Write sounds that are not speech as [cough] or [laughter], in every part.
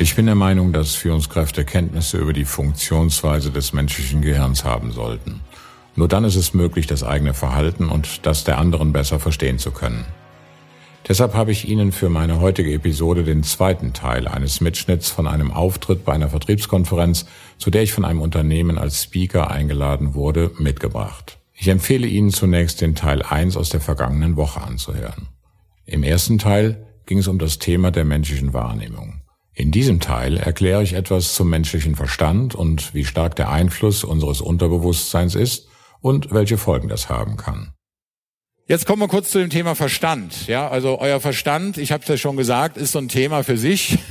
Ich bin der Meinung, dass Führungskräfte Kenntnisse über die Funktionsweise des menschlichen Gehirns haben sollten. Nur dann ist es möglich, das eigene Verhalten und das der anderen besser verstehen zu können. Deshalb habe ich Ihnen für meine heutige Episode den zweiten Teil eines Mitschnitts von einem Auftritt bei einer Vertriebskonferenz, zu der ich von einem Unternehmen als Speaker eingeladen wurde, mitgebracht. Ich empfehle Ihnen zunächst den Teil 1 aus der vergangenen Woche anzuhören. Im ersten Teil ging es um das Thema der menschlichen Wahrnehmung. In diesem Teil erkläre ich etwas zum menschlichen Verstand und wie stark der Einfluss unseres Unterbewusstseins ist und welche Folgen das haben kann. Jetzt kommen wir kurz zu dem Thema Verstand. Ja, also euer Verstand, ich habe es ja schon gesagt, ist so ein Thema für sich. [laughs]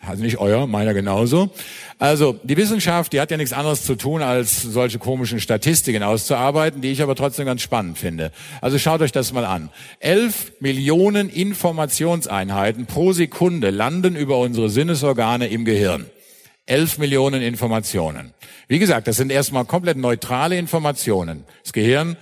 Also nicht euer, meiner genauso. Also die Wissenschaft, die hat ja nichts anderes zu tun, als solche komischen Statistiken auszuarbeiten, die ich aber trotzdem ganz spannend finde. Also schaut euch das mal an. Elf Millionen Informationseinheiten pro Sekunde landen über unsere Sinnesorgane im Gehirn. Elf Millionen Informationen. Wie gesagt, das sind erstmal komplett neutrale Informationen. Das Gehirn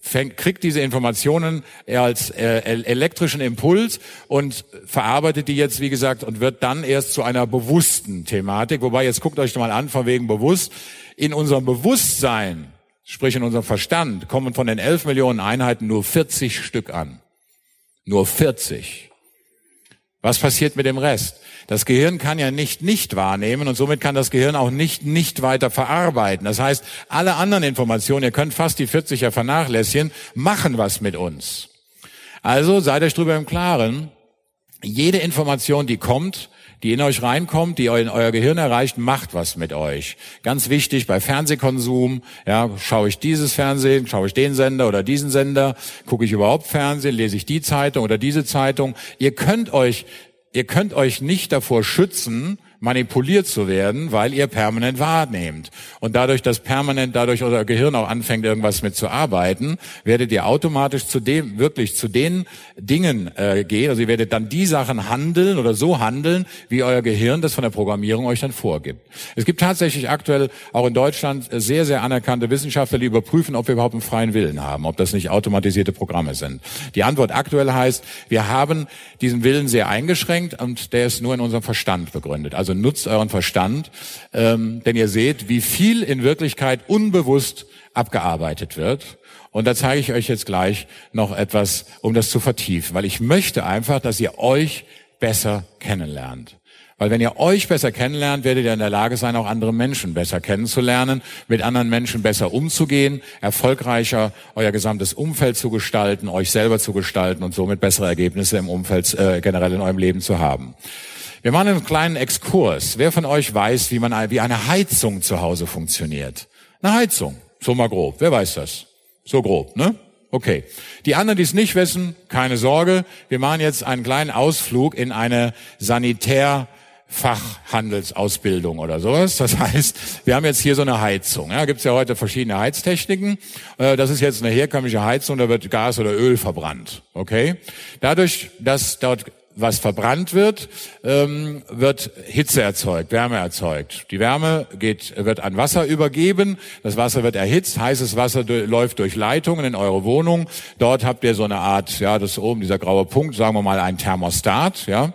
fängt, kriegt diese Informationen als äh, elektrischen Impuls und verarbeitet die jetzt, wie gesagt, und wird dann erst zu einer bewussten Thematik. Wobei, jetzt guckt euch mal an, von wegen bewusst. In unserem Bewusstsein, sprich in unserem Verstand, kommen von den 11 Millionen Einheiten nur 40 Stück an. Nur 40. Was passiert mit dem Rest? Das Gehirn kann ja nicht nicht wahrnehmen und somit kann das Gehirn auch nicht nicht weiter verarbeiten. Das heißt, alle anderen Informationen, ihr könnt fast die 40 ja vernachlässigen, machen was mit uns. Also seid euch drüber im Klaren, jede Information, die kommt, die in euch reinkommt, die in euer Gehirn erreicht, macht was mit euch. Ganz wichtig bei Fernsehkonsum, ja, schaue ich dieses Fernsehen, schaue ich den Sender oder diesen Sender, gucke ich überhaupt Fernsehen, lese ich die Zeitung oder diese Zeitung. Ihr könnt euch ihr könnt euch nicht davor schützen, manipuliert zu werden, weil ihr permanent wahrnehmt. Und dadurch, dass permanent dadurch euer Gehirn auch anfängt, irgendwas mit zu arbeiten, werdet ihr automatisch zu dem, wirklich zu den Dingen äh, gehen. Also ihr werdet dann die Sachen handeln oder so handeln, wie euer Gehirn das von der Programmierung euch dann vorgibt. Es gibt tatsächlich aktuell auch in Deutschland sehr, sehr anerkannte Wissenschaftler, die überprüfen, ob wir überhaupt einen freien Willen haben, ob das nicht automatisierte Programme sind. Die Antwort aktuell heißt, wir haben diesen Willen sehr eingeschränkt und der ist nur in unserem Verstand begründet. Also also nutzt euren Verstand, ähm, denn ihr seht, wie viel in Wirklichkeit unbewusst abgearbeitet wird. Und da zeige ich euch jetzt gleich noch etwas, um das zu vertiefen, weil ich möchte einfach, dass ihr euch besser kennenlernt. Weil wenn ihr euch besser kennenlernt, werdet ihr in der Lage sein, auch andere Menschen besser kennenzulernen, mit anderen Menschen besser umzugehen, erfolgreicher euer gesamtes Umfeld zu gestalten, euch selber zu gestalten und somit bessere Ergebnisse im Umfeld äh, generell in eurem Leben zu haben. Wir machen einen kleinen Exkurs. Wer von euch weiß, wie man, wie eine Heizung zu Hause funktioniert? Eine Heizung. So mal grob. Wer weiß das? So grob, ne? Okay. Die anderen, die es nicht wissen, keine Sorge. Wir machen jetzt einen kleinen Ausflug in eine Sanitär Fachhandelsausbildung oder sowas. Das [laughs] heißt, wir haben jetzt hier so eine Heizung. Ja, gibt es ja heute verschiedene Heiztechniken. Äh, das ist jetzt eine herkömmliche Heizung, da wird Gas oder Öl verbrannt. Okay. Dadurch, dass dort was verbrannt wird, ähm, wird Hitze erzeugt, Wärme erzeugt. Die Wärme geht, wird an Wasser übergeben, das Wasser wird erhitzt, heißes Wasser läuft durch Leitungen in eure Wohnung. Dort habt ihr so eine Art, ja, das oben dieser graue Punkt, sagen wir mal ein Thermostat, ja.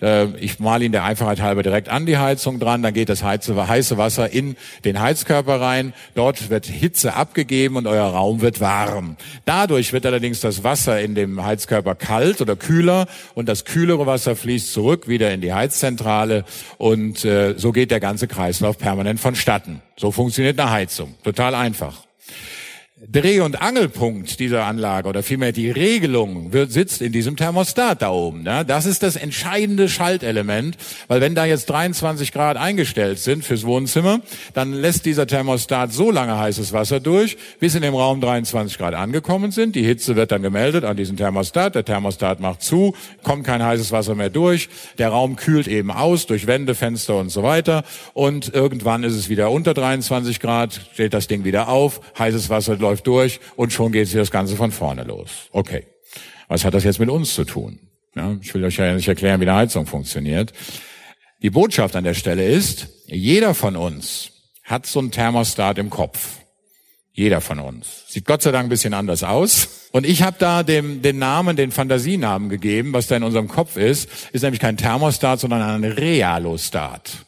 Äh, ich male ihn der Einfachheit halber direkt an die Heizung dran, dann geht das heiße Wasser in den Heizkörper rein, dort wird Hitze abgegeben und euer Raum wird warm. Dadurch wird allerdings das Wasser in dem Heizkörper kalt oder kühler und das kühlere Wasser fließt zurück wieder in die Heizzentrale und äh, so geht der ganze Kreislauf permanent vonstatten. So funktioniert eine Heizung. Total einfach. Dreh- und Angelpunkt dieser Anlage oder vielmehr die Regelung wird, sitzt in diesem Thermostat da oben. Ja? Das ist das entscheidende Schaltelement, weil wenn da jetzt 23 Grad eingestellt sind fürs Wohnzimmer, dann lässt dieser Thermostat so lange heißes Wasser durch, bis in dem Raum 23 Grad angekommen sind. Die Hitze wird dann gemeldet an diesen Thermostat. Der Thermostat macht zu, kommt kein heißes Wasser mehr durch. Der Raum kühlt eben aus durch Wände, Fenster und so weiter. Und irgendwann ist es wieder unter 23 Grad, steht das Ding wieder auf, heißes Wasser läuft läuft durch und schon geht sich das Ganze von vorne los. Okay. Was hat das jetzt mit uns zu tun? Ja, ich will euch ja nicht erklären, wie eine Heizung funktioniert. Die Botschaft an der Stelle ist, jeder von uns hat so ein Thermostat im Kopf. Jeder von uns. Sieht Gott sei Dank ein bisschen anders aus. Und ich habe da dem, den Namen, den Fantasienamen gegeben, was da in unserem Kopf ist, ist nämlich kein Thermostat, sondern ein Realostat.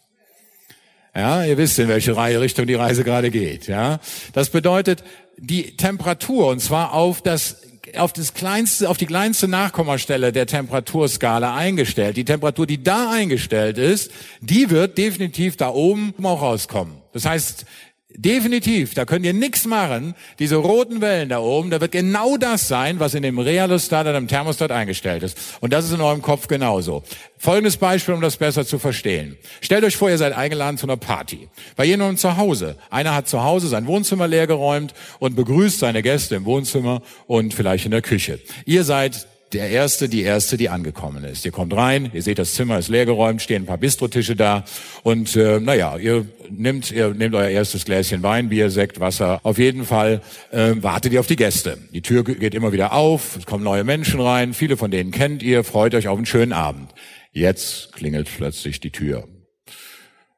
Ja, ihr wisst, in welche Richtung die Reise gerade geht. Ja, das bedeutet, die Temperatur, und zwar auf das auf das kleinste, auf die kleinste Nachkommastelle der Temperaturskala eingestellt. Die Temperatur, die da eingestellt ist, die wird definitiv da oben auch rauskommen. Das heißt, Definitiv, da könnt ihr nichts machen. Diese roten Wellen da oben, da wird genau das sein, was in dem Realostat oder dem Thermostat eingestellt ist. Und das ist in eurem Kopf genauso. Folgendes Beispiel, um das besser zu verstehen. Stellt euch vor, ihr seid eingeladen zu einer Party. Bei jemandem zu Hause. Einer hat zu Hause sein Wohnzimmer leergeräumt und begrüßt seine Gäste im Wohnzimmer und vielleicht in der Küche. Ihr seid der Erste, die Erste, die angekommen ist. Ihr kommt rein, ihr seht, das Zimmer ist leergeräumt, stehen ein paar Bistrotische da und äh, naja, ihr nehmt, ihr nehmt euer erstes Gläschen Wein, Bier, Sekt, Wasser. Auf jeden Fall äh, wartet ihr auf die Gäste. Die Tür geht immer wieder auf, es kommen neue Menschen rein, viele von denen kennt ihr, freut euch auf einen schönen Abend. Jetzt klingelt plötzlich die Tür.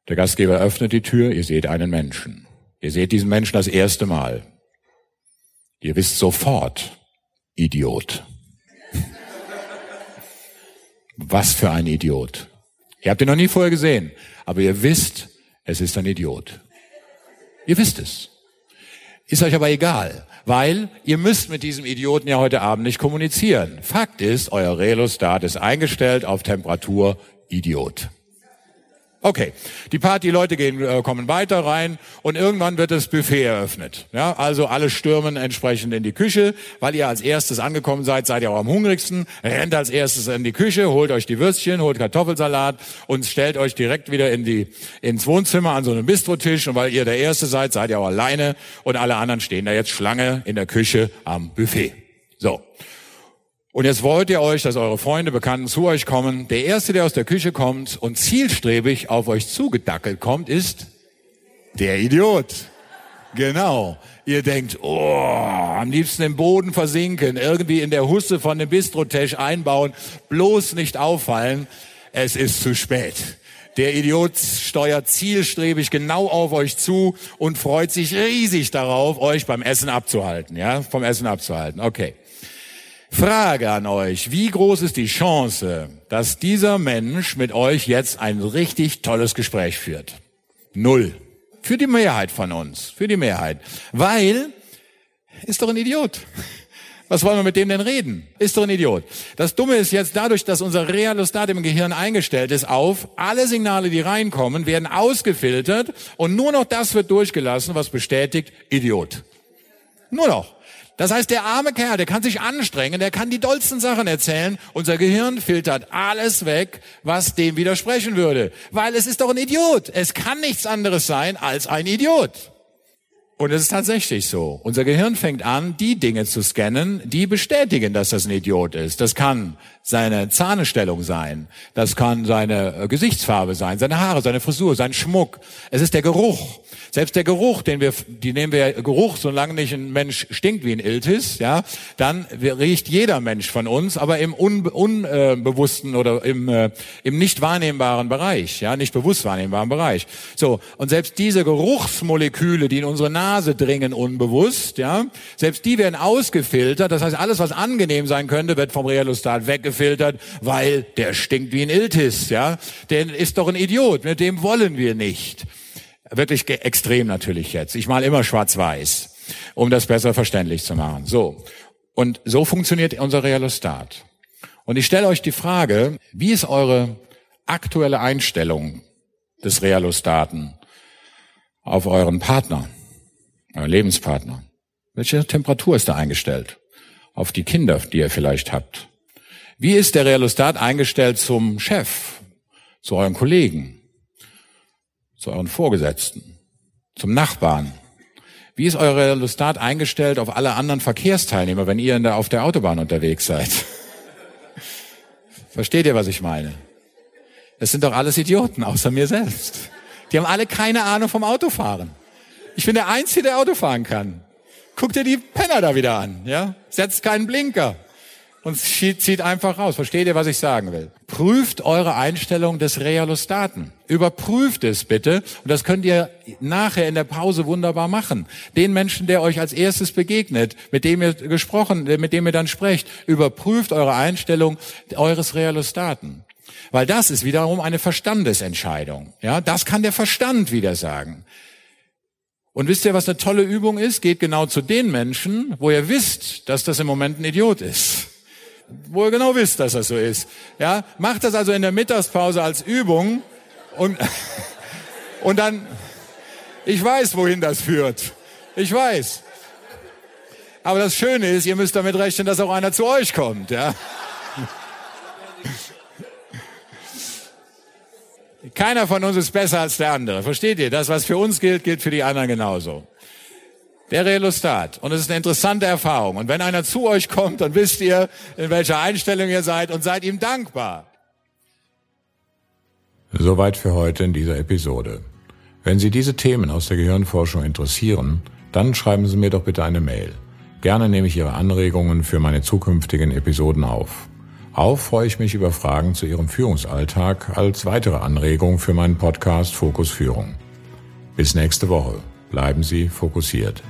Der Gastgeber öffnet die Tür, ihr seht einen Menschen. Ihr seht diesen Menschen das erste Mal. Ihr wisst sofort, Idiot. Was für ein Idiot. Ihr habt ihn noch nie vorher gesehen, aber ihr wisst, es ist ein Idiot. Ihr wisst es. Ist euch aber egal, weil ihr müsst mit diesem Idioten ja heute Abend nicht kommunizieren. Fakt ist, euer Relostat ist eingestellt auf Temperatur Idiot. Okay, die Party-Leute gehen, äh, kommen weiter rein und irgendwann wird das Buffet eröffnet. Ja, also alle stürmen entsprechend in die Küche, weil ihr als erstes angekommen seid, seid ihr auch am hungrigsten, rennt als erstes in die Küche, holt euch die Würstchen, holt Kartoffelsalat und stellt euch direkt wieder in die, ins Wohnzimmer an so einem Bistrotisch und weil ihr der Erste seid, seid ihr auch alleine und alle anderen stehen da jetzt Schlange in der Küche am Buffet. So. Und jetzt wollt ihr euch, dass eure Freunde, Bekannten zu euch kommen. Der Erste, der aus der Küche kommt und zielstrebig auf euch zugedackelt kommt, ist der Idiot. Genau. Ihr denkt, oh, am liebsten im Boden versinken, irgendwie in der Husse von dem Bistrotisch einbauen, bloß nicht auffallen. Es ist zu spät. Der Idiot steuert zielstrebig genau auf euch zu und freut sich riesig darauf, euch beim Essen abzuhalten, ja, vom Essen abzuhalten. Okay. Frage an euch, wie groß ist die Chance, dass dieser Mensch mit euch jetzt ein richtig tolles Gespräch führt? Null. Für die Mehrheit von uns, für die Mehrheit. Weil, ist doch ein Idiot. Was wollen wir mit dem denn reden? Ist doch ein Idiot. Das Dumme ist jetzt dadurch, dass unser Realostat im Gehirn eingestellt ist auf, alle Signale, die reinkommen, werden ausgefiltert und nur noch das wird durchgelassen, was bestätigt, Idiot. Nur noch. Das heißt, der arme Kerl, der kann sich anstrengen, der kann die dollsten Sachen erzählen. Unser Gehirn filtert alles weg, was dem widersprechen würde. Weil es ist doch ein Idiot. Es kann nichts anderes sein als ein Idiot. Und es ist tatsächlich so. Unser Gehirn fängt an, die Dinge zu scannen, die bestätigen, dass das ein Idiot ist. Das kann seine Zahnstellung sein. Das kann seine äh, Gesichtsfarbe sein, seine Haare, seine Frisur, sein Schmuck. Es ist der Geruch. Selbst der Geruch, den wir, die nehmen wir Geruch, solange nicht ein Mensch stinkt wie ein Iltis, ja, dann riecht jeder Mensch von uns, aber im unbewussten oder im, äh, im nicht wahrnehmbaren Bereich, ja, nicht bewusst wahrnehmbaren Bereich. So. Und selbst diese Geruchsmoleküle, die in unsere Nase dringen, unbewusst, ja, selbst die werden ausgefiltert. Das heißt, alles, was angenehm sein könnte, wird vom Realostat weggefiltert, weil der stinkt wie ein Iltis, ja. Der ist doch ein Idiot, mit dem wollen wir nicht. Wirklich extrem natürlich jetzt. Ich mal immer schwarz-weiß, um das besser verständlich zu machen. So. Und so funktioniert unser Realostat. Und ich stelle euch die Frage, wie ist eure aktuelle Einstellung des Realostaten auf euren Partner, euren Lebenspartner? Welche Temperatur ist da eingestellt? Auf die Kinder, die ihr vielleicht habt. Wie ist der Realistat eingestellt zum Chef, zu euren Kollegen, zu euren Vorgesetzten, zum Nachbarn? Wie ist euer Realistat eingestellt auf alle anderen Verkehrsteilnehmer, wenn ihr der, auf der Autobahn unterwegs seid? Versteht ihr, was ich meine? Es sind doch alles Idioten, außer mir selbst. Die haben alle keine Ahnung vom Autofahren. Ich bin der Einzige, der Auto fahren kann. Guck dir die Penner da wieder an, ja? Setzt keinen Blinker und zieht einfach raus. Versteht ihr, was ich sagen will? Prüft eure Einstellung des Realostaten. Überprüft es bitte. Und das könnt ihr nachher in der Pause wunderbar machen. Den Menschen, der euch als erstes begegnet, mit dem ihr gesprochen, mit dem ihr dann sprecht, überprüft eure Einstellung eures Realostaten. Weil das ist wiederum eine Verstandesentscheidung. Ja, das kann der Verstand wieder sagen. Und wisst ihr, was eine tolle Übung ist? Geht genau zu den Menschen, wo ihr wisst, dass das im Moment ein Idiot ist. Wo ihr genau wisst, dass das so ist. Ja, macht das also in der Mittagspause als Übung und, [laughs] und dann, ich weiß, wohin das führt. Ich weiß. Aber das Schöne ist, ihr müsst damit rechnen, dass auch einer zu euch kommt, ja. Keiner von uns ist besser als der andere. Versteht ihr? Das, was für uns gilt, gilt für die anderen genauso. Der Realistat. Und es ist eine interessante Erfahrung. Und wenn einer zu euch kommt, dann wisst ihr, in welcher Einstellung ihr seid und seid ihm dankbar. Soweit für heute in dieser Episode. Wenn Sie diese Themen aus der Gehirnforschung interessieren, dann schreiben Sie mir doch bitte eine Mail. Gerne nehme ich Ihre Anregungen für meine zukünftigen Episoden auf. Auch freue ich mich über Fragen zu Ihrem Führungsalltag als weitere Anregung für meinen Podcast Fokus Führung. Bis nächste Woche. Bleiben Sie fokussiert.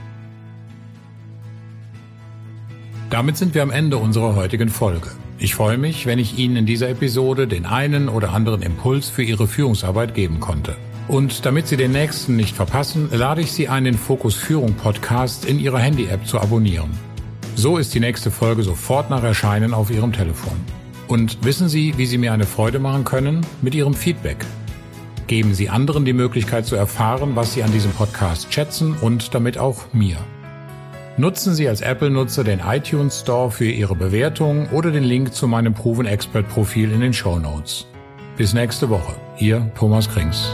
Damit sind wir am Ende unserer heutigen Folge. Ich freue mich, wenn ich Ihnen in dieser Episode den einen oder anderen Impuls für Ihre Führungsarbeit geben konnte. Und damit Sie den nächsten nicht verpassen, lade ich Sie ein, den Fokus Führung Podcast in Ihrer Handy-App zu abonnieren. So ist die nächste Folge sofort nach Erscheinen auf Ihrem Telefon. Und wissen Sie, wie Sie mir eine Freude machen können? Mit Ihrem Feedback. Geben Sie anderen die Möglichkeit zu erfahren, was Sie an diesem Podcast schätzen und damit auch mir. Nutzen Sie als Apple-Nutzer den iTunes Store für Ihre Bewertung oder den Link zu meinem Proven Expert Profil in den Show Notes. Bis nächste Woche. Ihr Thomas Krings.